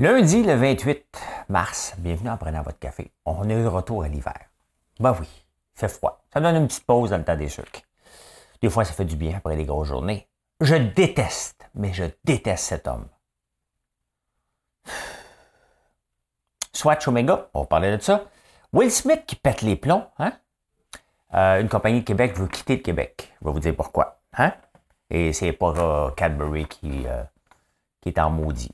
Lundi, le 28 mars, bienvenue en prenant votre café. On est de retour à l'hiver. Ben oui, fait froid. Ça donne une petite pause dans le temps des sucres. Des fois, ça fait du bien après les grosses journées. Je déteste, mais je déteste cet homme. Swatch Omega, on va parler de ça. Will Smith qui pète les plombs, hein? Euh, une compagnie de Québec veut quitter le Québec. Je vais vous dire pourquoi. Hein? Et c'est pas euh, Cadbury euh, qui est en maudit.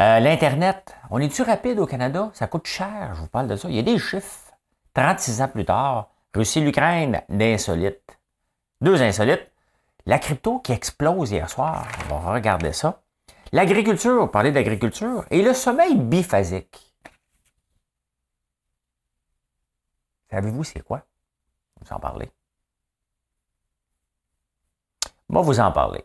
L'Internet, on est-tu rapide au Canada? Ça coûte cher, je vous parle de ça. Il y a des chiffres. 36 ans plus tard, Russie-L'Ukraine, d'insolites. Deux insolites. La crypto qui explose hier soir. On va regarder ça. L'agriculture, parler d'agriculture. Et le sommeil biphasique. Savez-vous c'est quoi? Vous en parler. Moi, vous en parler.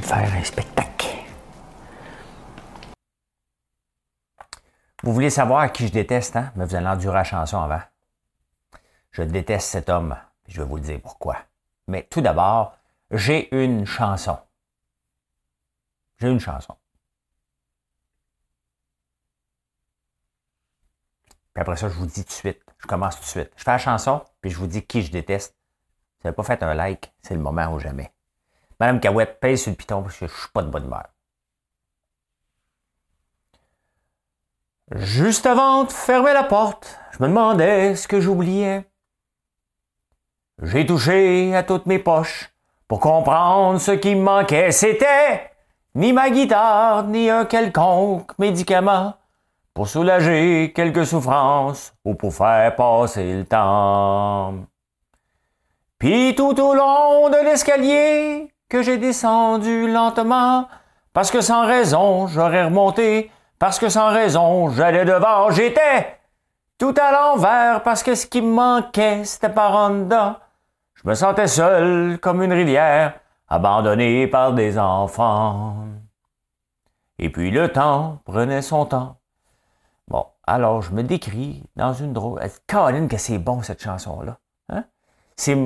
De faire un spectacle. Vous voulez savoir qui je déteste, hein? Mais vous allez endurer la chanson avant. Je déteste cet homme. Je vais vous le dire pourquoi. Mais tout d'abord, j'ai une chanson. J'ai une chanson. Puis après ça, je vous dis tout de suite. Je commence tout de suite. Je fais la chanson, puis je vous dis qui je déteste. Si vous n'avez pas fait un like, c'est le moment ou jamais. Madame Cahouette pèse sur le piton parce que je suis pas de bonne humeur. Juste avant de fermer la porte, je me demandais ce que j'oubliais. J'ai touché à toutes mes poches pour comprendre ce qui me manquait. C'était ni ma guitare, ni un quelconque médicament pour soulager quelques souffrances ou pour faire passer le temps. Puis tout au long de l'escalier, que j'ai descendu lentement, parce que sans raison j'aurais remonté, parce que sans raison j'allais devant, j'étais tout à l'envers, parce que ce qui me manquait, c'était par en dedans. Je me sentais seul comme une rivière, abandonné par des enfants. Et puis le temps prenait son temps. Bon, alors je me décris dans une drôle. Caroline, que c'est bon cette chanson-là. Hein? C'est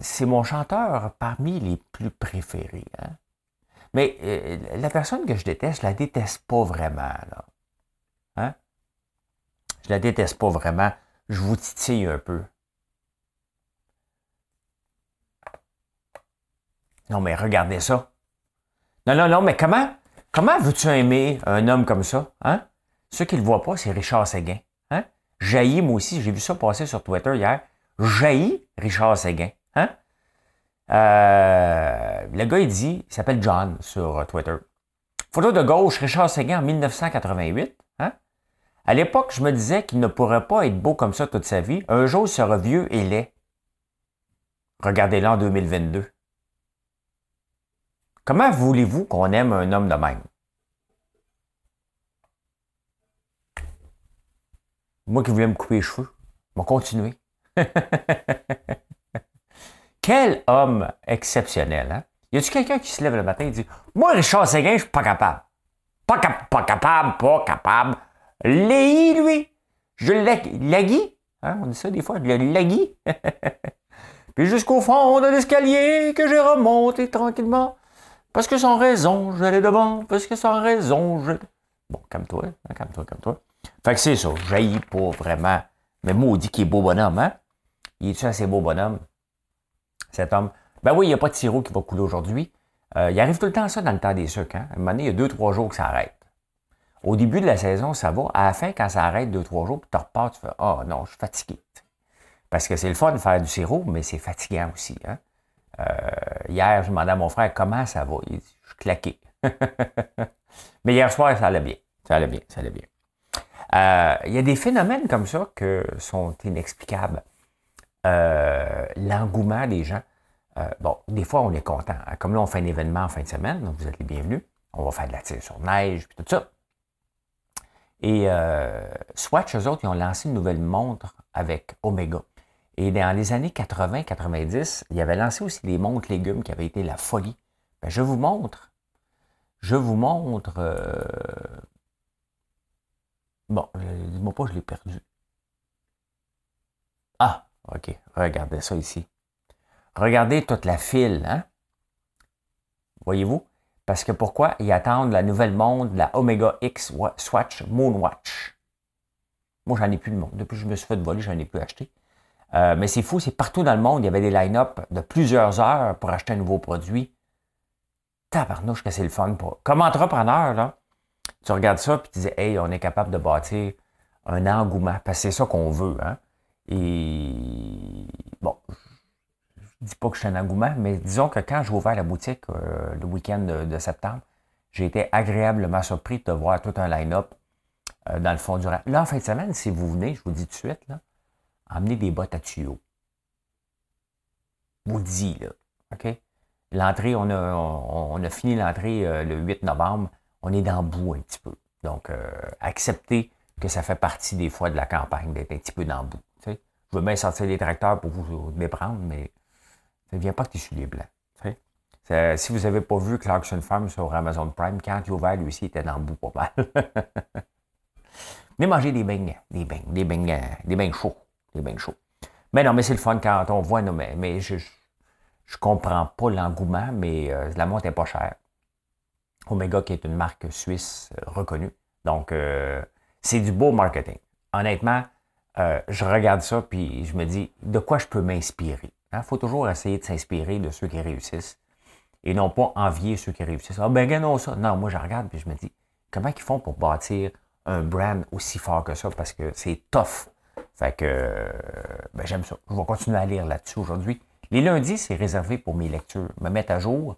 c'est mon chanteur parmi les plus préférés. Hein. Mais euh, la personne que je déteste, je la déteste pas vraiment. Là. Hein? Je la déteste pas vraiment. Je vous titille un peu. Non, mais regardez ça. Non, non, non, mais comment, comment veux-tu aimer un homme comme ça? Hein? Ceux qui ne le voient pas, c'est Richard Séguin. Hein? Jaillit, moi aussi, j'ai vu ça passer sur Twitter hier. Jaillit Richard Séguin. Hein? Euh, le gars, il dit, il s'appelle John sur Twitter. Photo de gauche, Richard Seguin en 1988. Hein? À l'époque, je me disais qu'il ne pourrait pas être beau comme ça toute sa vie. Un jour, il sera vieux et laid. Regardez-le en 2022. Comment voulez-vous qu'on aime un homme de même? Moi qui voulais me couper les cheveux, je vais continuer. Quel homme exceptionnel, hein? Y a-tu quelqu'un qui se lève le matin et dit Moi, Richard Séguin, je suis pas capable. Pas, pas capable, pas capable. Léi, lui. Je l'agui. Hein? On dit ça des fois, je l'agui. Puis jusqu'au fond de l'escalier que j'ai remonté tranquillement. Parce que sans raison, j'allais devant. Parce que sans raison, je. Bon, calme-toi, hein, calme-toi, calme-toi. Fait que c'est ça, jaillit pas vraiment. Mais maudit qu'il est beau bonhomme, hein? Il est-tu assez beau bonhomme? Cet homme. Ben oui, il n'y a pas de sirop qui va couler aujourd'hui. Euh, il arrive tout le temps ça dans le temps des sucres. Hein? À un moment donné, il y a deux, trois jours que ça arrête. Au début de la saison, ça va. À la fin, quand ça arrête deux, trois jours, puis tu repars, tu fais Ah oh, non, je suis fatigué. Parce que c'est le fun de faire du sirop, mais c'est fatigant aussi. Hein? Euh, hier, je demandais à mon frère comment ça va. Il dit Je suis claqué. mais hier soir, ça allait bien. Ça allait bien, ça allait bien. Euh, il y a des phénomènes comme ça qui sont inexplicables. Euh, l'engouement des gens. Euh, bon, des fois, on est content. Comme là, on fait un événement en fin de semaine, donc vous êtes les bienvenus. On va faire de la tire sur neige, puis tout ça. Et euh, Swatch, eux autres, ils ont lancé une nouvelle montre avec Omega. Et dans les années 80-90, ils avaient lancé aussi des montres légumes qui avaient été la folie. Ben, je vous montre. Je vous montre. Euh, bon, dis-moi pas, je l'ai perdu. Ah, OK. Regardez ça ici. Regardez toute la file, hein? Voyez-vous? Parce que pourquoi? Ils attendent la nouvelle montre, la Omega X Swatch Moonwatch. Moi, j'en ai plus de monde. Depuis que je me suis fait voler, j'en ai plus acheté. Euh, mais c'est fou, c'est partout dans le monde. Il y avait des line-up de plusieurs heures pour acheter un nouveau produit. Tabarnouche que c'est le fun. Pour... Comme entrepreneur, là, tu regardes ça et tu dis, hey, on est capable de bâtir un engouement. Parce que c'est ça qu'on veut. Hein? Et bon, je dis pas que je suis un engouement, mais disons que quand j'ai ouvert la boutique euh, le week-end de, septembre, j'ai été agréablement surpris de voir tout un line-up euh, dans le fond du rang. Là, en fin de semaine, si vous venez, je vous dis tout de suite, là, emmenez des bottes à tuyaux. Vous le dis, là. OK? L'entrée, on a, on, a fini l'entrée euh, le 8 novembre. On est dans le bout un petit peu. Donc, acceptez que ça fait partie des fois de la campagne d'être un petit peu dans le bout. Je veux bien sortir les tracteurs pour vous méprendre, mais ça ne vient pas que tu les blancs. Si vous n'avez pas vu Clarkson Farm sur Amazon Prime, quand il a ouvert, lui aussi, il était dans le bout pas mal. Venez manger des beignes, des beignes, des beignes, des beignes chauds. Des beignes chauds. Mais non, mais c'est le fun quand on voit, non, mais, mais je ne comprends pas l'engouement, mais euh, la montre n'est pas chère. Omega, qui est une marque suisse euh, reconnue. Donc, euh, c'est du beau marketing. Honnêtement, je regarde ça, puis je me dis, de quoi je peux m'inspirer? Il hein, faut toujours essayer de s'inspirer de ceux qui réussissent et non pas envier ceux qui réussissent. Ah ben, gagnons ça. Non, moi, je regarde et je me dis, comment ils font pour bâtir un brand aussi fort que ça? Parce que c'est tough. Fait que, ben, j'aime ça. Je vais continuer à lire là-dessus aujourd'hui. Les lundis, c'est réservé pour mes lectures. Me mettre à jour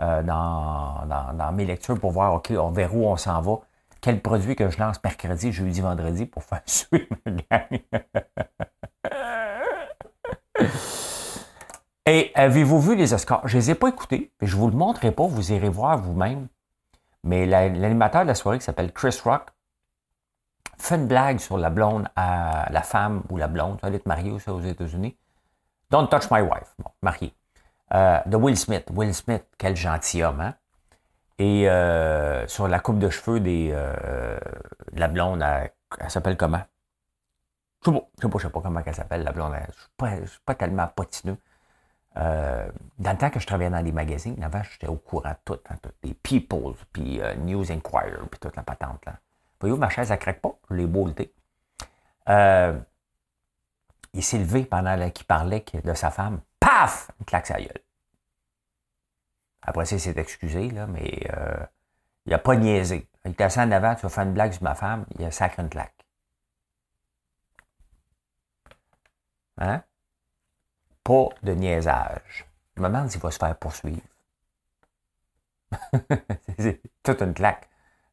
euh, dans, dans, mes lectures pour voir, OK, on verra où on s'en va. Quel produit que je lance mercredi, jeudi, vendredi pour faire suivre ma gang. Et avez-vous vu les Oscars? Je ne les ai pas écoutés, je ne vous le montrerai pas, vous irez voir vous-même. Mais l'animateur de la soirée qui s'appelle Chris Rock fait une blague sur la blonde à la femme ou la blonde, elle est mariée aussi aux États-Unis. Don't touch my wife, bon, mariée. Euh, de Will Smith. Will Smith, quel gentilhomme, hein? Et euh, sur la coupe de cheveux des, euh, de la blonde, elle, s'appelle comment? Je sais, sais, sais pas, comment elle s'appelle, la blonde. Je ne suis, pas tellement potineux. Euh, dans le temps que je travaillais dans les magazines, avant, j'étais au courant de tout, hein, les People, puis News Inquirer, puis toute la patente. Là. Voyez-vous, ma chaise, elle craque pas, je l'ai beau euh, il s'est levé pendant qu'il parlait de sa femme. Paf! Une claque sa gueule. Après ça, il s'est excusé, là, mais il n'a pas niaisé. Il était assis en avant, tu vas faire une blague sur ma femme, il a sacré une claque. Hein? pas de niaisage. Je me demande s'il va se faire poursuivre. c'est toute une claque.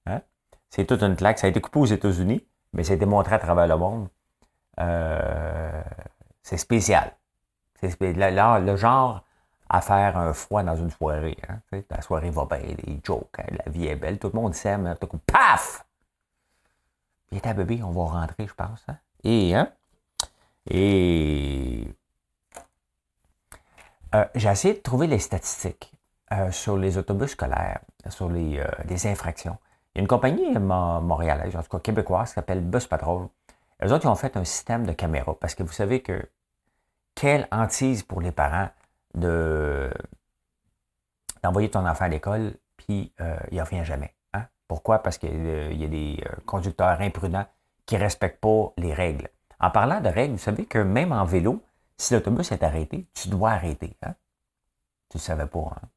Hein? C'est toute une claque. Ça a été coupé aux États-Unis, mais ça a été montré à travers le monde. Euh, c'est spécial. C'est le, genre à faire un froid dans une soirée. Hein? La soirée va bien, les jokes, hein? la vie est belle, tout le monde s'aime, tout coup, paf! Viens ta bébé, on va rentrer, je pense. Hein? Et, hein? Et euh, j'ai essayé de trouver les statistiques euh, sur les autobus scolaires, sur les, euh, infractions. Il y a une compagnie montréalaise, en tout cas québécoise, qui s'appelle Bus Patrol. Eux autres, ils ont fait un système de caméras parce que vous savez que quelle hantise pour les parents de d'envoyer ton enfant à l'école, puis il ne revient jamais. Hein? Pourquoi? Parce qu'il y a des conducteurs imprudents qui ne respectent pas les règles. En parlant de règles, vous savez que même en vélo, si l'autobus est arrêté, tu dois arrêter. Hein? Tu ne savais pas. Hein?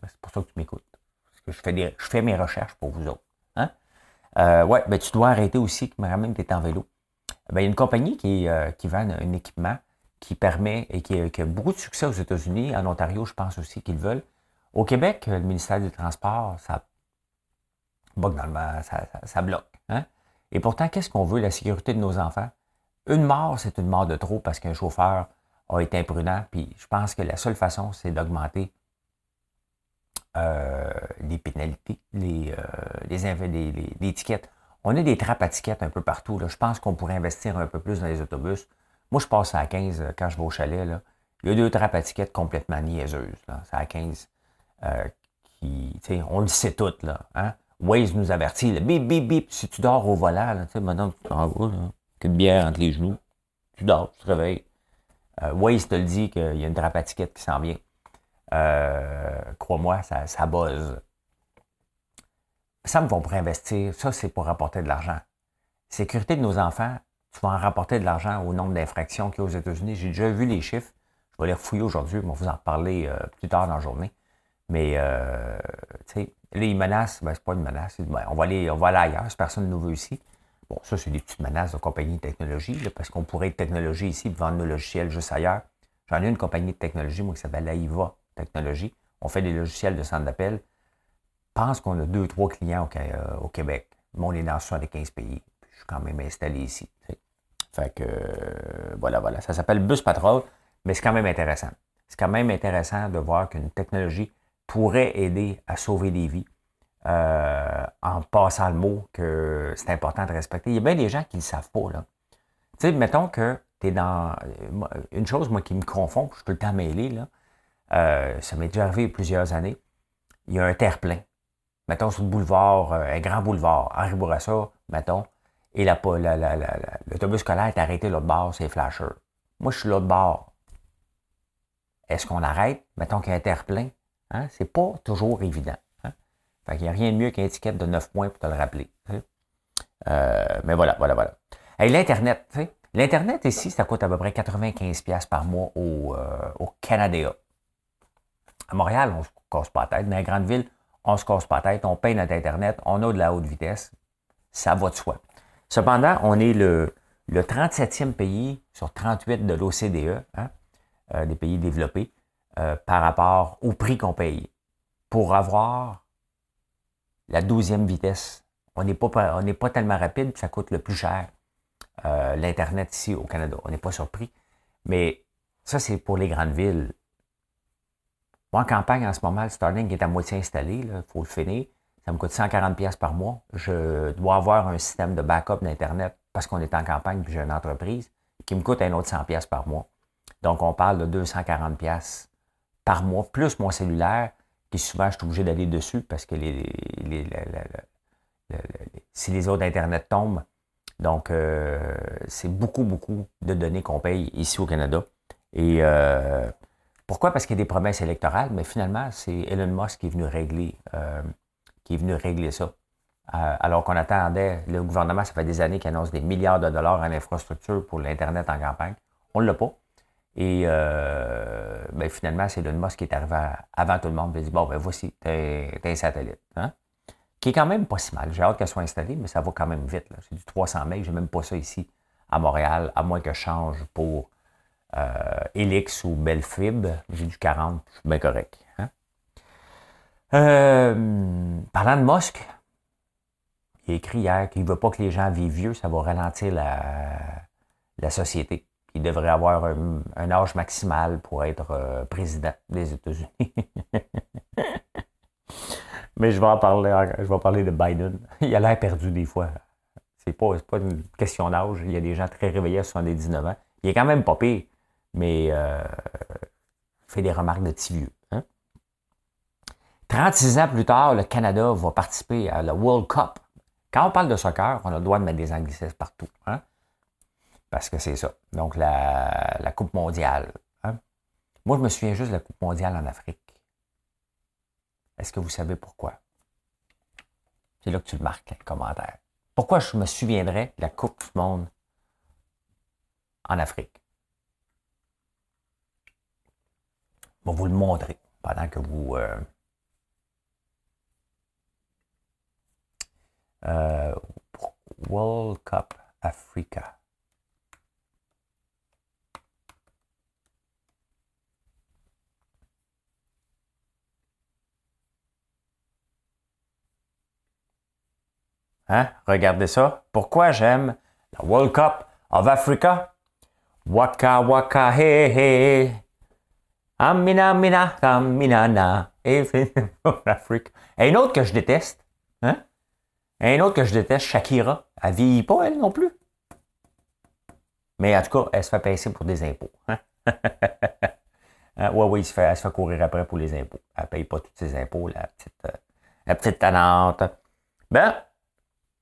Ben, c'est pour ça que tu m'écoutes. Parce que je fais, je fais mes recherches pour vous autres. Hein? Euh, ouais, ben, tu dois arrêter aussi, même tu es en vélo. Ben, il y a une compagnie qui, euh, qui vend un, équipement qui permet et qui, a beaucoup de succès aux États-Unis, en Ontario, je pense aussi qu'ils veulent. Au Québec, le ministère du Transport, ça ça, bloque. Hein? Et pourtant, qu'est-ce qu'on veut? La sécurité de nos enfants. Une mort, c'est une mort de trop parce qu'un chauffeur a été imprudent. Puis je pense que la seule façon, c'est d'augmenter euh, les pénalités, les, les, les, étiquettes. On a des trappes à tickets un peu partout. Là. Je pense qu'on pourrait investir un peu plus dans les autobus. Moi, je passe à 15 quand je vais au chalet. Il y a deux trappes à complètement niaiseuses. C'est à 15 qui, on le sait tout, là. Hein? Waze nous avertit, bip, bip, bip, si tu dors au volant, maintenant tu t'en vas, là, qu'une bière entre les genoux, tu dors, tu te réveilles. Euh, Waze te le dit qu'il y a une trappe à qui s'en vient. Euh, crois-moi, ça, ça buzz. Ça me va pour investir, ça c'est pour rapporter de l'argent. Sécurité de nos enfants, tu vas en rapporter de l'argent au nombre d'infractions qu'il y a aux États-Unis. J'ai déjà vu les chiffres. Je vais les refouiller aujourd'hui, on va vous en reparler euh, plus tard dans la journée. Mais, euh, tu sais, là, ils menacent, ben, c'est pas une menace. Ben, on, va aller, on va aller ailleurs, personne ne nous veut ici. Bon, ça, c'est des petites menaces de compagnie de technologie, parce qu'on pourrait être technologie ici et vendre nos logiciels juste ailleurs. J'en ai une compagnie de technologie, moi, qui s'appelle AIVA Technologie. On fait des logiciels de centre d'appel. Je pense qu'on a deux, trois clients au, euh, Québec. Mon on est dans 75 pays. Je suis quand même installé ici. Fait que, euh, voilà, voilà. Ça s'appelle Bus Patrol, mais c'est quand même intéressant. C'est quand même intéressant de voir qu'une technologie pourrait aider à sauver des vies euh, en passant le mot que c'est important de respecter. Il y a bien des gens qui ne le savent pas. Là. Tu sais, mettons que tu es dans. Une chose, moi, qui me confond, je peux le temps là, euh, ça m'est déjà arrivé plusieurs années. Il y a un terre-plein. Mettons sur le boulevard, euh, un grand boulevard, Henri Bourassa, mettons, et l'autobus scolaire est arrêté l'autre bord, c'est flashers. Moi, je suis l'autre bord. Est-ce qu'on arrête? Mettons qu'il y a un terre-plein. Hein? C'est pas toujours évident. Hein? Fait qu'il n'y a rien de mieux qu'une étiquette de 9 points pour te le rappeler. Euh, mais voilà, voilà, voilà. Et l'Internet, l'Internet ici, ça coûte à peu près 95$ par mois au, euh, Canada. À Montréal, on se casse pas la tête. Dans les grandes villes, on se casse pas la tête. On paye notre Internet. On a de la haute vitesse. Ça va de soi. Cependant, on est le, le 37e pays sur 38 de l'OCDE, hein, euh, des pays développés, euh, par rapport au prix qu'on paye. Pour avoir la douzième vitesse, on n'est pas, pas tellement rapide, ça coûte le plus cher, euh, l'Internet ici au Canada. On n'est pas surpris. Mais ça, c'est pour les grandes villes. Moi, en campagne, en ce moment, le Starlink est à moitié installé, il faut le finir. Ça me coûte 140$ par mois. Je dois avoir un système de backup d'Internet parce qu'on est en campagne puis j'ai une entreprise qui me coûte un autre 100$ par mois. Donc, on parle de 240$ par mois, plus mon cellulaire, qui souvent je suis obligé d'aller dessus parce que les, si les autres Internet tombent, donc euh, c'est beaucoup, beaucoup de données qu'on paye ici au Canada. Et euh, pourquoi? Parce qu'il y a des promesses électorales, mais finalement, c'est Elon Musk qui est venu régler, euh, qui est venu régler ça. alors qu'on attendait, le gouvernement, ça fait des années qu'il annonce des milliards de dollars en infrastructure pour l'Internet en campagne. On ne l'a pas. Et euh, ben, finalement, c'est Elon Musk qui est arrivé avant tout le monde. Il dit Bon, ben voici, t'es un satellite. Hein? Qui est quand même pas si mal. J'ai hâte qu'elle soit installée, mais ça va quand même vite. C'est du 300 MB. J'ai même pas ça ici à Montréal, à moins que je change pour euh, ou Belfib. J'ai du 40, je suis bien correct. Euh, parlant de Musk, il a écrit hier qu'il ne veut pas que les gens vivent vieux, ça va ralentir la société il devrait avoir un, âge maximal pour être euh, président des États-Unis. Mais je vais en parler, je vais parler de Biden. Il a l'air perdu des fois. C'est pas, pas une question d'âge. Il y a des gens très réveillés à 79 ans. Il est quand même pas pire, mais euh, il fait des remarques de petit vieux. 36 hein. ans plus tard, le Canada va participer à la World Cup. Quand on parle de soccer, on a le droit de mettre des anglicismes partout. Hein? Parce que c'est ça. Donc, la, Coupe mondiale. Hein? Moi, je me souviens juste de la Coupe mondiale en Afrique. Est-ce que vous savez pourquoi? C'est là que tu le marques, le commentaire. Pourquoi je me souviendrais de la Coupe du monde en Afrique? Je vais vous le montrer pendant que vous... Euh, euh, World Cup Africa. Hein? Regardez ça. Pourquoi j'aime la World Cup of Africa? Waka waka he he. Amina mina amina na. Et une autre que je déteste. Une autre que je déteste, Shakira. Elle vieillit pas, elle non plus. Mais en tout cas, elle se fait passer pour des impôts. Hein? hein? Oui, elle se fait courir après pour les impôts. Elle paye pas tous ses impôts, la petite, euh, talente. Ben,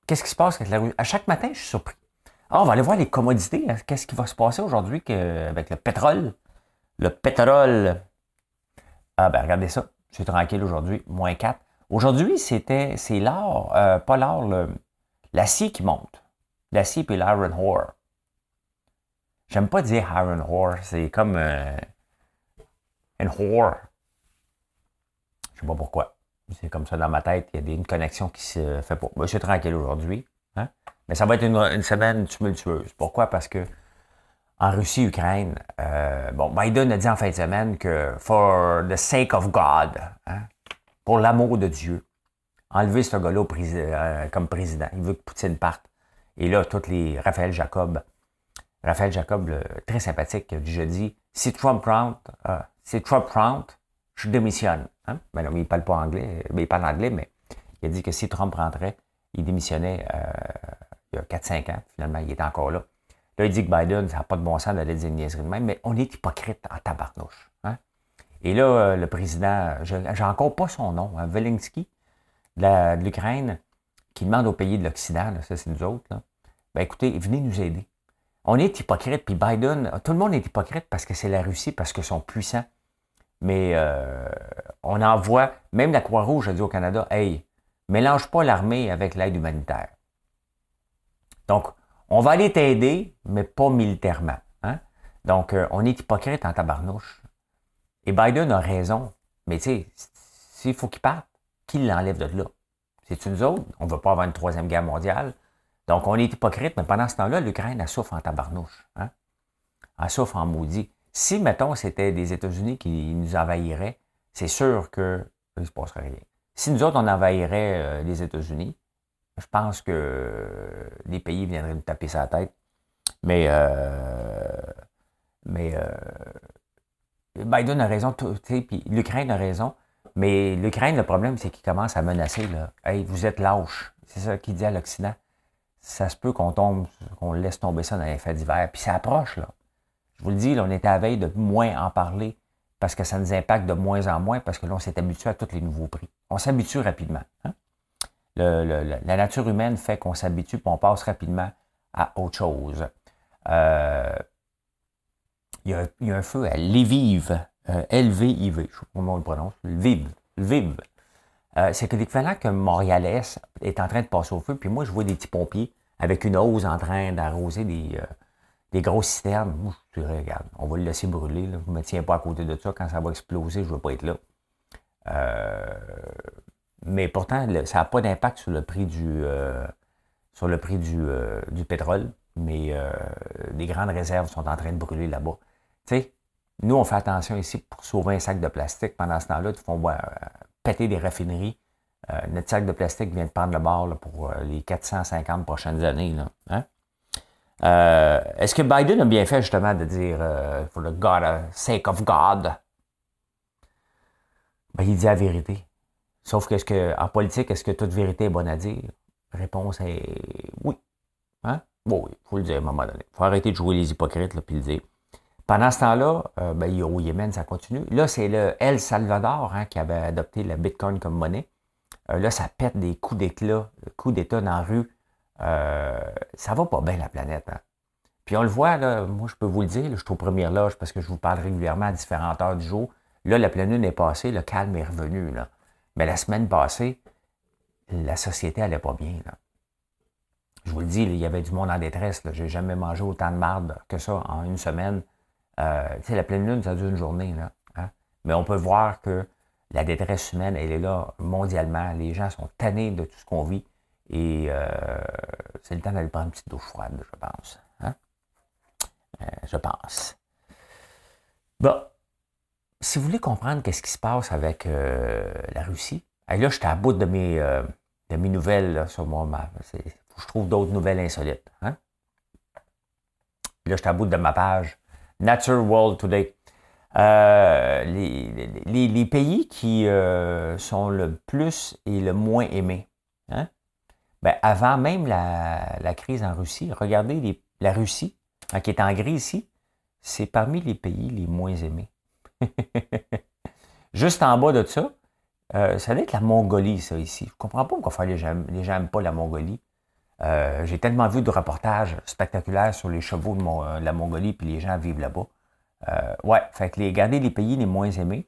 qu'est-ce qui se passe avec la rue? À chaque matin, je suis surpris. Ah, on va aller voir les commodités. Hein. Qu'est-ce qui va se passer aujourd'hui avec le pétrole? Le pétrole. Ah, ben, regardez ça. C'est tranquille aujourd'hui. Moins 4. Aujourd'hui, c'était, c'est l'or, euh, pas l'or, l'acier qui monte. L'acier puis l'iron ore. J'aime pas dire iron ore. C'est comme euh, une whore. Je sais pas pourquoi. C'est comme ça dans ma tête. Il y a une connexion qui se fait pas. Ben, c'est tranquille aujourd'hui. Mais ça va être une, semaine tumultueuse. Pourquoi? Parce que en Russie, Ukraine, euh, bon, Biden a dit en fin de semaine que for the sake of God, hein, pour l'amour de Dieu, enlever ce gars-là euh, comme président. Il veut que Poutine parte. Et là, tous les Raphaël Jacob, Raphaël Jacob, très sympathique, du jeudi, si Trump rentre, euh, si Trump rentre, je démissionne. Hein? Ben non, il parle pas anglais, mais il parle anglais, mais il a dit que si Trump rentrait, il démissionnait il y a 4-5 ans, finalement, il est encore là. Là, il dit que Biden, ça n'a pas de bon sens d'aller dire une niaiserie de même, mais on est hypocrite en tabarnouche. Et là, euh, le président, j'ai encore pas son nom, hein, Zelensky, de l'Ukraine, qui demande aux pays de l'Occident, ça c'est nous autres, là, ben écoutez, venez nous aider. On est hypocrite, puis Biden, tout le monde est hypocrite parce que c'est la Russie, parce qu'ils sont puissants. Mais euh, on envoie, même la Croix-Rouge a dit au Canada, hey, mélange pas l'armée avec l'aide humanitaire. Donc, on va aller t'aider, mais pas militairement. Hein? Donc, euh, on est hypocrite en tabarnouche. Et Biden a raison. Mais tu sais, s'il faut qu'il parte, qui l'enlève de là? C'est nous autres. On ne veut pas avoir une troisième guerre mondiale. Donc, on est hypocrite, mais pendant ce temps-là, l'Ukraine, elle souffre en tabarnouche. Hein? Elle souffre en maudit. Si, mettons, c'était des États-Unis qui nous envahiraient, c'est sûr que il ne se passerait rien. Si nous autres, on envahirait euh, les États-Unis, je pense que les pays viendraient nous taper sa tête. Mais, euh, mais euh, Biden a raison, puis l'Ukraine a raison. Mais l'Ukraine, le problème, c'est qu'il commence à menacer. Là. Hey, vous êtes lâche. C'est ça qu'il dit à l'Occident. Ça se peut qu'on tombe, qu'on laisse tomber ça dans les faits d'hiver. Puis ça approche, là. Je vous le dis, on est à veille de moins en parler parce que ça nous impacte de moins en moins parce que là, on s'est habitué à tous les nouveaux prix. On s'habitue rapidement. Hein? la nature humaine fait qu'on s'habitue et on passe rapidement à autre chose. Euh, il, y a, un feu à Lviv, euh, L-V-I-V, je ne sais pas comment on le prononce, Lviv, Lviv. Euh, c'est que l'équivalent que Montréalais est en train de passer au feu, puis moi je vois des petits pompiers avec une hose en train d'arroser des, des grosses citernes. Moi, je regarde, on va le laisser brûler, je ne me tiens pas à côté de ça, quand ça va exploser, je ne veux pas être là. Mais pourtant, ça n'a pas d'impact sur le prix du, euh, sur le prix du, euh, du pétrole. Mais euh, les grandes réserves sont en train de brûler là-bas. Sais, nous, on fait attention ici pour sauver un sac de plastique. Pendant ce temps-là, ils font péter des raffineries. notre sac de plastique vient de prendre le bord pour les 450 prochaines années. Hein? Est-ce que Biden a bien fait justement de dire for the God, sake of God? Ben, il dit la vérité. Sauf que, que en politique, est-ce que toute vérité est bonne à dire? Réponse est oui. Hein? Oui, il faut le dire à un moment donné. Il faut arrêter de jouer les hypocrites et le dire. Pendant ce temps-là, euh, ben, au Yémen, ça continue. Là, c'est le El Salvador hein, qui avait adopté le Bitcoin comme monnaie. Euh, là, ça pète des coups d'éclat, coups d'état dans la rue. Euh, ça va pas bien, la planète. Hein? Puis on le voit, là, moi, je peux vous le dire, je suis au première loge parce que je vous parle régulièrement à différentes heures du jour. Là, la pleine lune est passée, le calme est revenu. Là. Mais la semaine passée, la société n'allait pas bien. Je vous le dis, il y avait du monde en détresse. Je n'ai jamais mangé autant de marde que ça en une semaine. Euh, la pleine lune, ça dure une journée. Là, hein. Mais on peut voir que la détresse humaine, elle est là mondialement. Les gens sont tannés de tout ce qu'on vit. Et euh, c'est le temps d'aller prendre une petite douche froide, je pense. Hein. Euh, je pense. Bon, si vous voulez comprendre qu'est-ce qui se passe avec la Russie, là, j'étais à bout de mes, de mes nouvelles sur moi. je trouve d'autres nouvelles insolites. Hein. là, je suis à bout de ma page. Nature World Today. Euh, les, pays qui euh, sont le plus et le moins aimés. Hein? Ben, avant même la, crise en Russie, regardez la Russie, hein, qui est en gris ici, c'est parmi les pays les moins aimés. Juste en bas de ça, euh, ça doit être la Mongolie, ça, ici. Je ne comprends pas pourquoi les gens n'aiment pas la Mongolie. J'ai tellement vu de reportages spectaculaires sur les chevaux de, la Mongolie, puis les gens vivent là-bas. Euh, ouais, fait que les, garder les pays les moins aimés,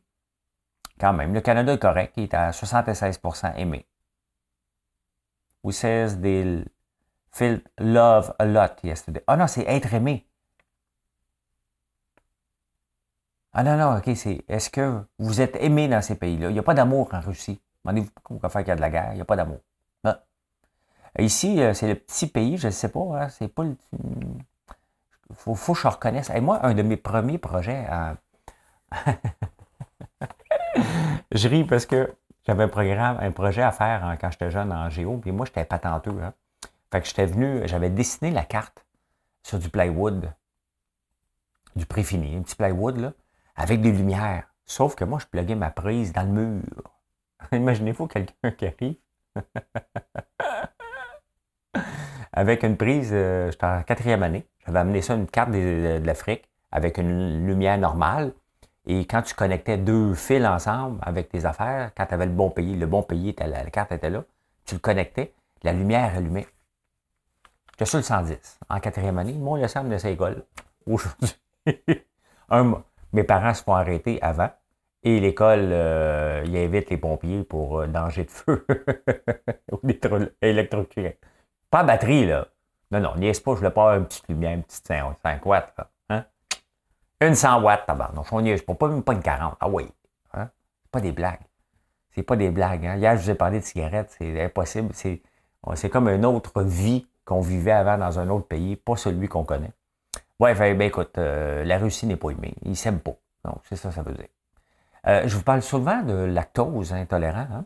quand même. Le Canada est correct, il est à 76 aimé. Who says they feel love a lot yesterday? Ah non, c'est être aimé. Ah non, non, ok, c'est est-ce que vous êtes aimé dans ces pays-là? Il n'y a pas d'amour en Russie. Demandez-vous pourquoi faire qu'il y a de la guerre, il n'y a pas d'amour. Ici, euh, c'est le petit pays, je ne sais pas, hein, c'est pas le faut, faut que je reconnaisse. Et moi, un de mes premiers projets, je ris parce que j'avais un projet à faire hein, quand j'étais jeune en géo, puis moi, j'étais patenteux. Hein. Fait que j'étais venu, j'avais dessiné la carte sur du plywood, du préfini, un petit plywood, là, avec des lumières. Sauf que moi, je pluguais ma prise dans le mur. Imaginez-vous quelqu'un qui arrive. avec une prise, euh, j'étais en quatrième année. J'avais amené ça une carte de, l'Afrique avec une lumière normale. Et quand tu connectais deux fils ensemble avec tes affaires, quand tu avais le bon pays, le bon pays, était la carte était là, tu le connectais, la lumière allumait. J'étais sur le 110 en quatrième année. Moi, le centre de cette école. Aujourd'hui, mes parents se font arrêter avant. Et l'école, euh, il invite les pompiers pour euh, danger de feu ou électrocuté. Pas batterie, là. Non, non, niaise pas, je voulais pas une petite lumière, une petite 5, watts, là. Hein? Une 100 watts, tabarnak. On niaise pas, pas même pas une 40. Ah oui. Hein? C'est pas des blagues. C'est pas des blagues. Hein? Hier, je vous ai parlé de cigarettes, c'est impossible. C'est, c'est comme une autre vie qu'on vivait avant dans un autre pays, pas celui qu'on connaît. Ouais, ben, écoute, euh, la Russie n'est pas aimée. Ils s'aiment pas. Donc, c'est ça, ça veut dire. Euh, je vous parle souvent de lactose intolérant. Hein?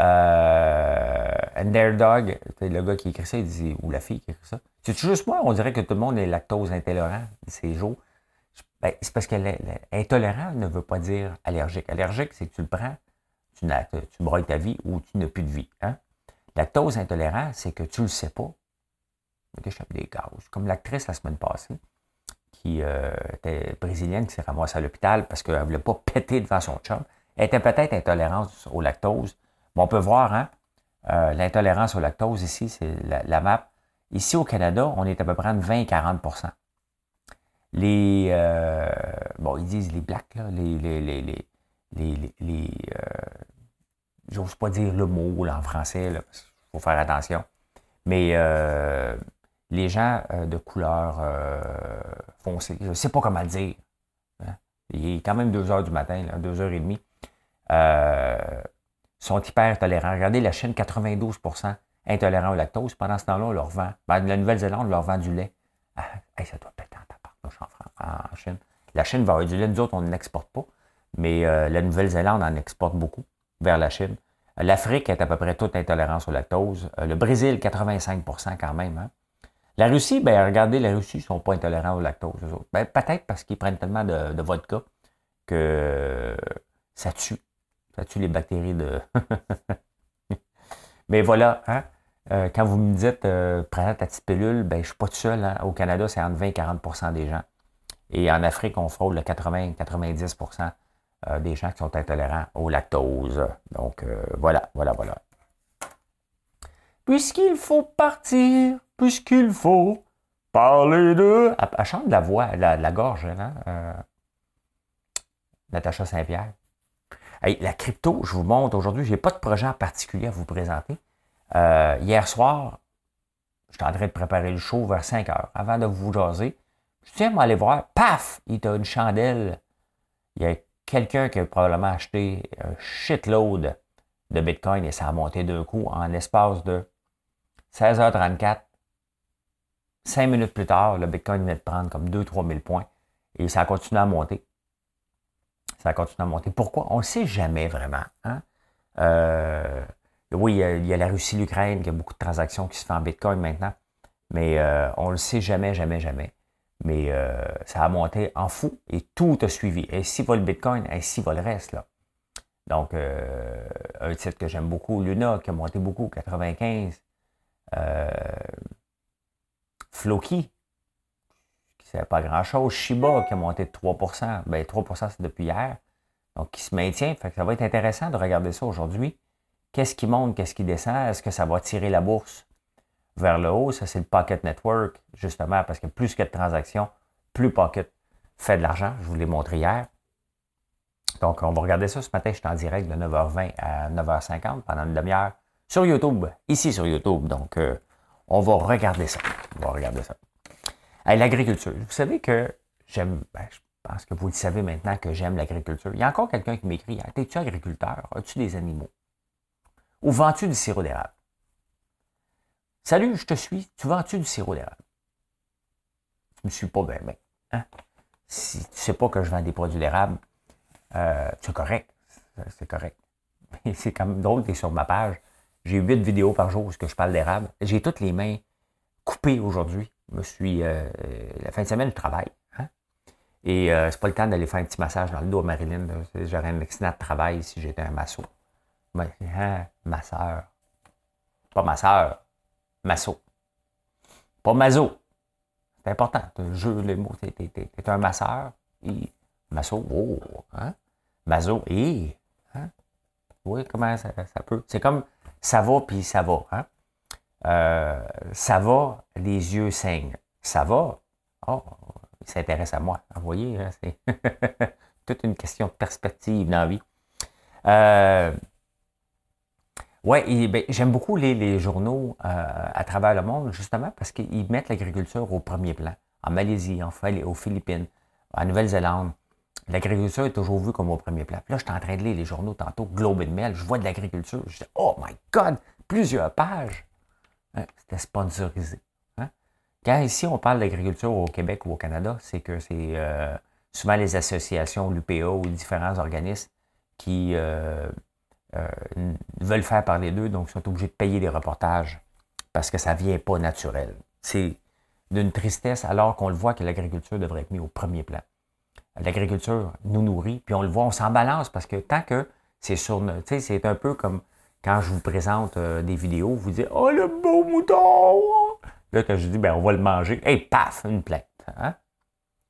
Euh, Underdog, le gars qui écrit ça, il dit, ou la fille qui écrit ça. C'est juste moi, on dirait que tout le monde est lactose intolérant ces jours. Ben, c'est parce que l'intolérant ne veut pas dire allergique. Allergique, c'est que tu le prends, tu, tu broyes ta vie ou tu n'as plus de vie. Hein? Lactose intolérant, c'est que tu ne le sais pas. Mais des gaz. Comme l'actrice la semaine passée, qui euh, était brésilienne, qui s'est ramassée à l'hôpital parce qu'elle ne voulait pas péter devant son chum. Elle était peut-être intolérante au lactose, on peut voir hein, euh, l'intolérance au lactose ici, c'est la, map. Ici au Canada, on est à peu près de 20-40% Les, euh, bon, ils disent les blacks, là, les, les, les, les, les, euh, j'ose pas dire le mot en français, il faut faire attention. Mais les gens de couleur foncée, je ne sais pas comment le dire. Hein. Il est quand même 2 heures du matin, là, 2 heures et demie sont hyper tolérants. Regardez la Chine, 92% intolérants au lactose. Pendant ce temps-là, on leur vend. Ben, la Nouvelle-Zélande leur vend du lait. Ah, ça doit péter en taparnouche en, en Chine. La Chine va avoir du lait. Nous autres, on n'exporte pas. Mais euh, la Nouvelle-Zélande en exporte beaucoup vers la Chine. L'Afrique est à peu près toute intolérance au lactose. Euh, le Brésil, 85% quand même. Hein. La Russie, ben regardez, la Russie ne sont pas intolérants au lactose. Ben, peut-être parce qu'ils prennent tellement de, de vodka que ça tue. Ça tue les bactéries de. Mais voilà, hein? Euh, quand vous me dites euh, prends ta petite pilule, ben, je ne suis pas tout seul. Hein. Au Canada, c'est entre 20 et 40% des gens. Et en Afrique, on frôle le 80-90% euh, des gens qui sont intolérants au lactose. Donc, voilà, voilà, voilà. Puisqu'il faut partir, puisqu'il faut parler de. Elle, chante de la voix, de la, gorge, hein? Natacha Saint-Pierre la crypto, je vous montre aujourd'hui, je n'ai pas de projet en particulier à vous présenter. Euh, hier soir, j'étais en train de préparer le show vers 5 heures. Avant de vous jaser, je tiens à aller voir, paf, il a une chandelle. Il y a quelqu'un qui a probablement acheté un shitload de Bitcoin et ça a monté d'un coup en l'espace de 16h34. Cinq minutes plus tard, le Bitcoin venait de prendre comme 2-3 000 points et ça a continué à monter ça continue à monter. Pourquoi? On ne sait jamais vraiment. Hein? Euh, oui, il y, a, la Russie, l'Ukraine, il y a beaucoup de transactions qui se font en Bitcoin maintenant. Mais euh, on le sait jamais, jamais, jamais. Mais euh, ça a monté en fou et tout a suivi. Et si va le Bitcoin, et si va le reste, là? Donc, euh, un titre que j'aime beaucoup, Luna, qui a monté beaucoup, 95. Euh, Floki, ne pas grand-chose. Shiba, qui a monté de 3% ben 3% c'est depuis hier. Donc, qui se maintient. Fait que ça va être intéressant de regarder ça aujourd'hui. Qu'est-ce qui monte, qu'est-ce qui descend? Est-ce que ça va tirer la bourse vers le haut? Ça, c'est le Pocket Network, justement, parce que plus a de transactions, plus Pocket fait de l'argent. Je vous l'ai montré hier. Donc, on va regarder ça ce matin. Je suis en direct de 9h20 à 9h50 pendant une demi-heure sur YouTube, ici sur YouTube. Donc, euh, on va regarder ça. On va regarder ça. L'agriculture. Vous savez que j'aime, ben, je pense que vous le savez maintenant que j'aime l'agriculture. Il y a encore quelqu'un qui m'écrit Es-tu agriculteur? As-tu des animaux? Ou vends-tu du sirop d'érable? Salut, je te suis. Tu vends-tu du sirop d'érable? Tu me suis pas bien. Hein? Si tu ne sais pas que je vends des produits d'érable, euh, c'est correct. C'est correct. c'est quand même drôle, tu sur ma page. J'ai huit vidéos par jour où je parle d'érable. J'ai toutes les mains coupées aujourd'hui. Je me suis. Euh, la fin de semaine, je travaille. Hein. Et euh, c'est pas le temps d'aller faire un petit massage dans le dos à Marilyn. J'aurais un accident de travail si j'étais un masso. Mais, hein, ma soeur. Pas ma soeur. Masso. Pas maso. C'est important. jeu les mots. T'es un masseur. Et masso. Oh. Hein? Maso. Et. Hein? Oui, comment ça, ça peut. C'est comme ça va, puis ça va. Hein? Euh, ça va, les yeux saignent. Ça va, oh, il s'intéresse à moi. Vous voyez, hein, c'est toute une question de perspective dans la vie. Euh, oui, ben, j'aime beaucoup les, journaux euh, à travers le monde, justement, parce qu'ils mettent l'agriculture au premier plan. En Malaisie, en, aux Philippines, en Nouvelle-Zélande, l'agriculture est toujours vue comme au premier plan. là, je suis en train de lire les journaux tantôt, Globe and Mail, je vois de l'agriculture. Je dis, oh my God, plusieurs pages. C'était sponsorisé. Hein. Quand ici, on parle d'agriculture au Québec ou au Canada, c'est que c'est euh, souvent les associations, l'UPA ou différents organismes qui euh, euh, veulent faire parler d'eux, donc sont obligés de payer des reportages parce que ça ne vient pas naturel. C'est d'une tristesse alors qu'on le voit que l'agriculture devrait être mise au premier plan l'agriculture nous nourrit, puis on le voit, on s'en balance parce que tant que c'est sur c'est un peu comme quand je vous présente euh, des vidéos, vous dites Oh, le beau mouton! Là, quand je dis ben on va le manger, et paf, une plainte. Hein?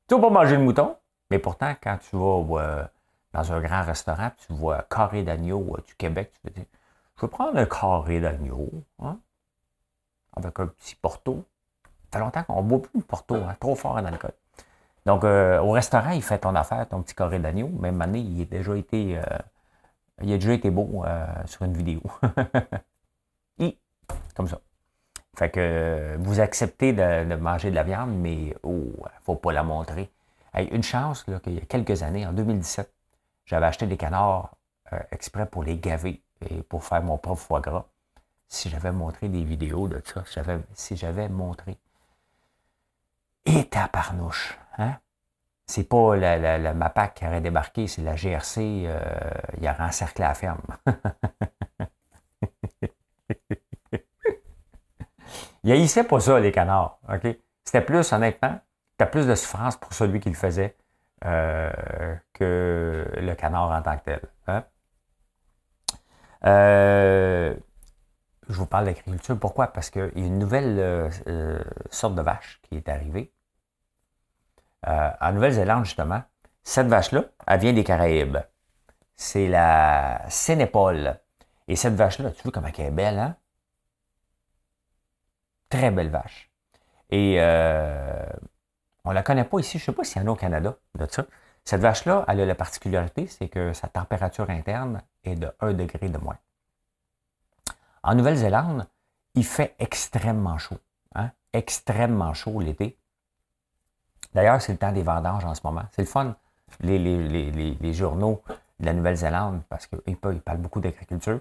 Tu vas pas manger le mouton, mais pourtant, quand tu vas euh, dans un grand restaurant, tu vois carré d'agneau euh, du Québec, tu vas dire Je vais prendre un carré d'agneau, hein? avec un petit porto. Ça fait longtemps qu'on ne boit plus de porto, hein? trop fort en alcool. Donc, au restaurant, il fait ton affaire, ton petit carré d'agneau. Même année, il a déjà été, il a déjà été beau euh, sur une vidéo. comme ça. Fait que vous acceptez de, manger de la viande, mais oh, faut pas la montrer. une chance qu'il y a quelques années, en 2017, j'avais acheté des canards exprès pour les gaver et pour faire mon propre foie gras. Si j'avais montré des vidéos de ça, si j'avais montré. Et parnouche. Hein? C'est pas la, la, MAPAC qui aurait débarqué, c'est la GRC, euh, il aurait encerclé la ferme. il haïssait pas ça, les canards. C'était plus, honnêtement, c'était plus de souffrance pour celui qui le faisait euh, que le canard en tant que tel. Hein? Euh, je vous parle d'agriculture. Pourquoi? Parce qu'il y a une nouvelle sorte de vache qui est arrivée. Euh, en Nouvelle-Zélande, justement, cette vache-là, elle vient des Caraïbes. C'est la Sénépole. Et cette vache-là, tu vois comment elle est belle, hein? Très belle vache. Et euh, on ne la connaît pas ici. Je ne sais pas s'il y en a au Canada de ça. Cette vache-là, elle a la particularité, c'est que sa température interne est de 1 degré de moins. En Nouvelle-Zélande, il fait extrêmement chaud. Hein? Extrêmement chaud l'été. D'ailleurs, c'est le temps des vendanges en ce moment. C'est le fun, les, journaux de la Nouvelle-Zélande, parce qu'ils parlent beaucoup d'agriculture,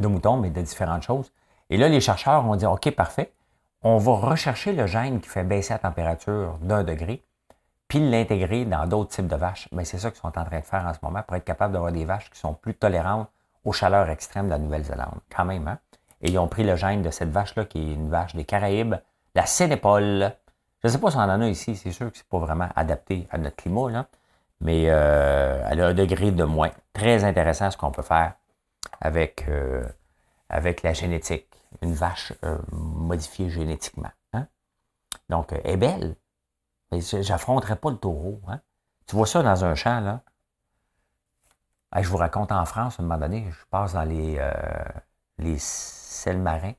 de moutons, mais de différentes choses. Et là, les chercheurs vont dire, OK, parfait, on va rechercher le gène qui fait baisser la température d'un degré, puis l'intégrer dans d'autres types de vaches. Mais c'est ça qu'ils sont en train de faire en ce moment pour être capable d'avoir des vaches qui sont plus tolérantes aux chaleurs extrêmes de la Nouvelle-Zélande. Quand même, hein? Et ils ont pris le gène de cette vache-là, qui est une vache des Caraïbes, la Sénépole. Je ne sais pas si on en a ici, c'est sûr que c'est pas vraiment adapté à notre climat, là. mais euh, elle a un degré de moins. Très intéressant ce qu'on peut faire avec, euh, avec la génétique. Une vache euh, modifiée génétiquement. Hein. Donc, elle est belle. J'affronterai pas le taureau. Hein. Tu vois ça dans un champ, là? je vous raconte en France, à un moment donné, je passe dans les, les sels marins.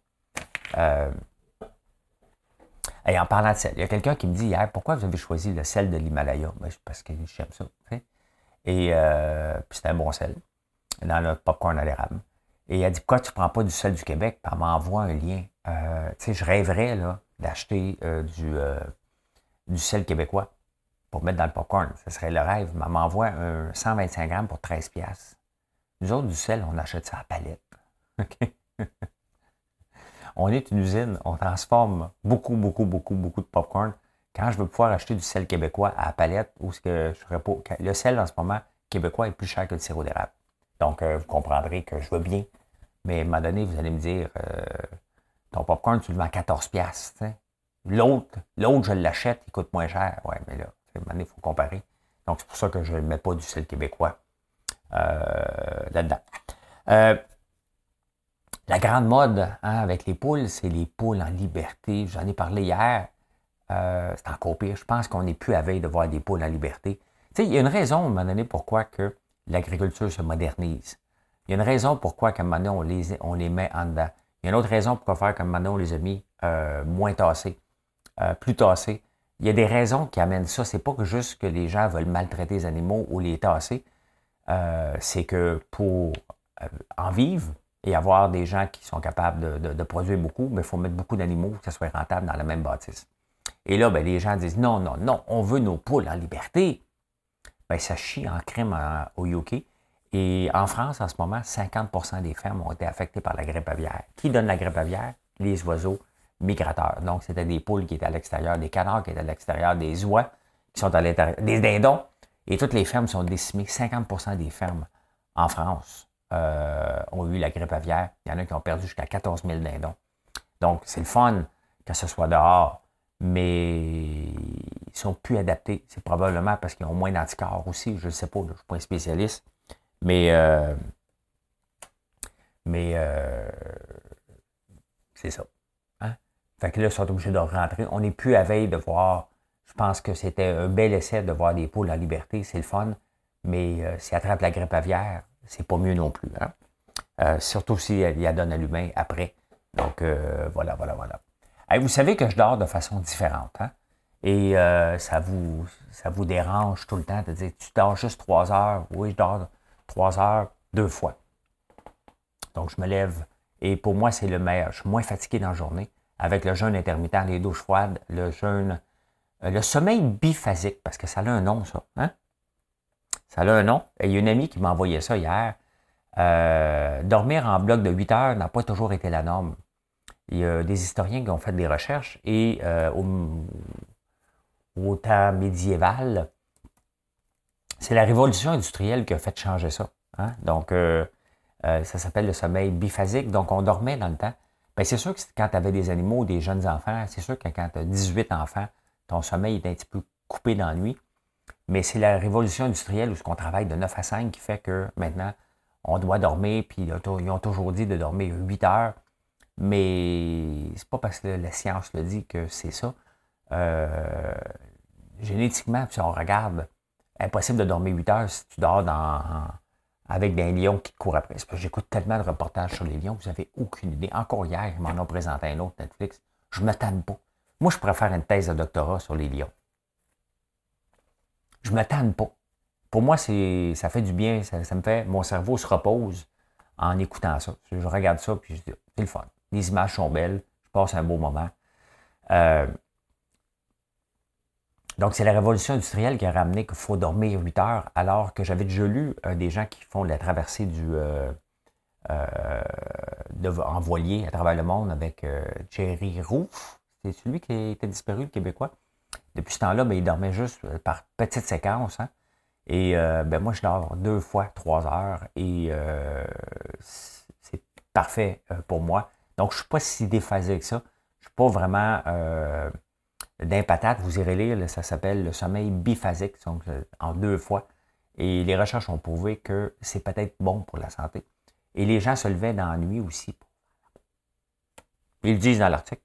Et en parlant de sel, il y a quelqu'un qui me dit hier, pourquoi vous avez choisi le sel de l'Himalaya? Ben, parce que j'aime ça. Et euh, puis c'était un bon sel dans notre popcorn à l'érable. Et elle dit, pourquoi tu ne prends pas du sel du Québec? Puis m'envoie un lien. Euh, tu sais, je rêverais là, d'acheter euh, du, du sel québécois pour mettre dans le popcorn. Ce serait le rêve. Elle m'envoie un 125 grammes pour 13 piastres. Nous autres, du sel, on achète ça à palette. OK? On est une usine, on transforme beaucoup, beaucoup, beaucoup, beaucoup de popcorn. Quand je veux pouvoir acheter du sel québécois à palette, ou ce que je ferais pas. Le sel en ce moment québécois est plus cher que le sirop d'érable. Donc, euh, vous comprendrez que je veux bien. Mais à un moment donné, vous allez me dire, euh, ton popcorn, tu le vends à 14 piastres. L'autre, l'autre, je l'achète, il coûte moins cher. Ouais, mais là, à un moment donné, il faut comparer. Donc, c'est pour ça que je ne mets pas du sel québécois euh, là-dedans. La grande mode hein, avec les poules, c'est les poules en liberté. J'en ai parlé hier. Euh, c'est encore pire. Je pense qu'on n'est plus à veille de voir des poules en liberté. Il y a une raison, à un moment donné, pourquoi que l'agriculture se modernise. Il y a une raison pourquoi, qu'à un on les, on les met en dedans. Il y a une autre raison pourquoi faire, qu'à un on les a mis euh, moins tassés, euh, plus tassés. Il y a des raisons qui amènent ça. C'est pas juste que les gens veulent maltraiter les animaux ou les tasser. c'est que pour en vivre, et avoir des gens qui sont capables de, produire beaucoup, mais il faut mettre beaucoup d'animaux pour que ça soit rentable dans la même bâtisse. Et là, ben, les gens disent non, non, non, on veut nos poules en liberté. Ben, ça chie en crime au UK. Et en France, en ce moment, 50% des fermes ont été affectées par la grippe aviaire. Qui donne la grippe aviaire? Les oiseaux migrateurs. Donc, c'était des poules qui étaient à l'extérieur, des canards qui étaient à l'extérieur, des oies qui sont à l'intérieur, des dindons. Et toutes les fermes sont décimées. 50% des fermes en France euh, ont eu la grippe aviaire. Il y en a qui ont perdu jusqu'à 14 000 dindons. Donc, c'est le fun que ce soit dehors, mais ils sont plus adaptés. C'est probablement parce qu'ils ont moins d'anticorps aussi. Je ne sais pas, je ne suis pas un spécialiste. Mais, euh, mais euh, c'est ça. Hein? Fait que là, ils sont obligés de rentrer. On n'est plus à veille de voir. Je pense que c'était un bel essai de voir des poules en liberté. C'est le fun. Mais s'ils attrapent la grippe aviaire, c'est pas mieux non plus. Hein? Euh, surtout s'il y a donne à l'humain après. Donc, euh, voilà, voilà, voilà. vous savez que je dors de façon différente. Hein? Et euh, ça, vous, ça vous dérange tout le temps de dire, tu dors juste trois heures? Oui, je dors trois heures deux fois. Donc, je me lève. Et pour moi, c'est le meilleur. Je suis moins fatigué dans la journée. Avec le jeûne intermittent, les douches froides, le jeûne, le sommeil biphasique, parce que ça a un nom, ça. Hein? Ça a un nom. il y a une amie qui m'a envoyé ça hier. Euh, dormir en bloc de 8 heures n'a pas toujours été la norme. Il y a des historiens qui ont fait des recherches et euh, au, temps médiéval, c'est la révolution industrielle qui a fait changer ça. Hein. Donc, euh, ça s'appelle le sommeil biphasique. Donc, on dormait dans le temps. Bien, c'est sûr que quand tu avais des animaux des jeunes enfants, c'est sûr que quand tu as 18 enfants, ton sommeil est un petit peu coupé dans. Mais c'est la révolution industrielle où qu'on travaille de 9 à 5 qui fait que maintenant, on doit dormir, puis ils ont toujours dit de dormir 8 heures. Mais c'est pas parce que la science le dit que c'est ça. Euh, génétiquement, si on regarde, impossible de dormir 8 heures si tu dors dans, avec des lions qui te courent après. J'écoute tellement de reportages sur les lions, vous n'avez aucune idée. Encore hier, ils m'en ont présenté un autre Netflix. Je ne m'attends pas. Moi, je préfère une thèse de doctorat sur les lions je ne m'attends pas. Pour moi, c'est, ça fait du bien, ça, me fait, mon cerveau se repose en écoutant ça. Je regarde ça, puis je dis, c'est le fun. Les images sont belles, je passe un beau moment. Euh, donc, c'est la révolution industrielle qui a ramené qu'il faut dormir 8 heures, alors que j'avais déjà lu euh, des gens qui font la traversée du, euh, en voilier à travers le monde avec Jerry Roof. C'est celui qui était disparu, le Québécois. Depuis ce temps-là, ben, il dormait juste euh, par petites séquences. Hein. Et euh, ben, moi, je dors deux fois trois heures et euh, c'est parfait pour moi. Donc, je ne suis pas si déphasé que ça. Je ne suis pas vraiment euh. Vous irez lire, ça s'appelle le sommeil biphasique, donc en deux fois. Et les recherches ont prouvé que c'est peut-être bon pour la santé. Et les gens se levaient dans la nuit aussi. Ils le disent dans l'article.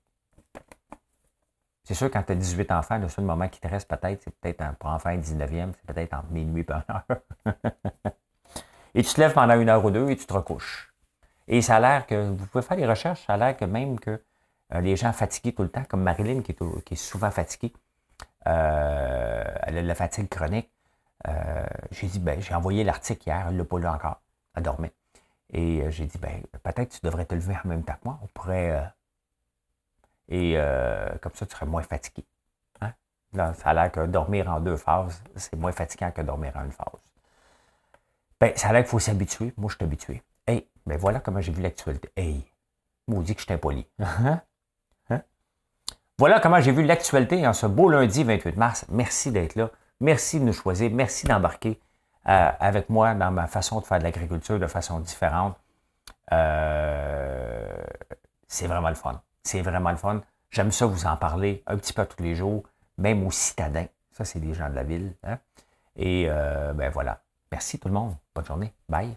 C'est sûr, quand tu as 18 enfants, le seul moment qui te reste peut-être, c'est peut-être pour enfant 19e, c'est peut-être entre minuit et une heure. et tu te lèves pendant une heure ou deux et tu te recouches. Et ça a l'air que, vous pouvez faire des recherches, ça a l'air que même que euh, les gens fatigués tout le temps, comme Marilyn qui est, souvent fatiguée, euh, elle a de la fatigue chronique, euh, j'ai dit, ben, j'ai envoyé l'article hier, elle l'a pas lu encore, elle dormait. Et j'ai dit, ben, peut-être tu devrais te lever en même temps que moi, on pourrait... et comme ça, tu serais moins fatigué. Hein? ça a l'air que dormir en deux phases, c'est moins fatigant que dormir en une phase. Ben, ça a l'air qu'il faut s'habituer. Moi, je suis habitué. Hey, ben voilà comment j'ai vu l'actualité. Hey, maudit que je suis impoli. Hein? Voilà comment j'ai vu l'actualité en ce beau lundi 28 mars. Merci d'être là. Merci de nous choisir. Merci d'embarquer euh, avec moi dans ma façon de faire de l'agriculture de façon différente. Euh, c'est vraiment le fun. C'est vraiment le fun. J'aime ça vous en parler un petit peu tous les jours, même aux citadins. Ça, c'est des gens de la ville. Hein? Et euh, ben voilà. Merci tout le monde. Bonne journée. Bye.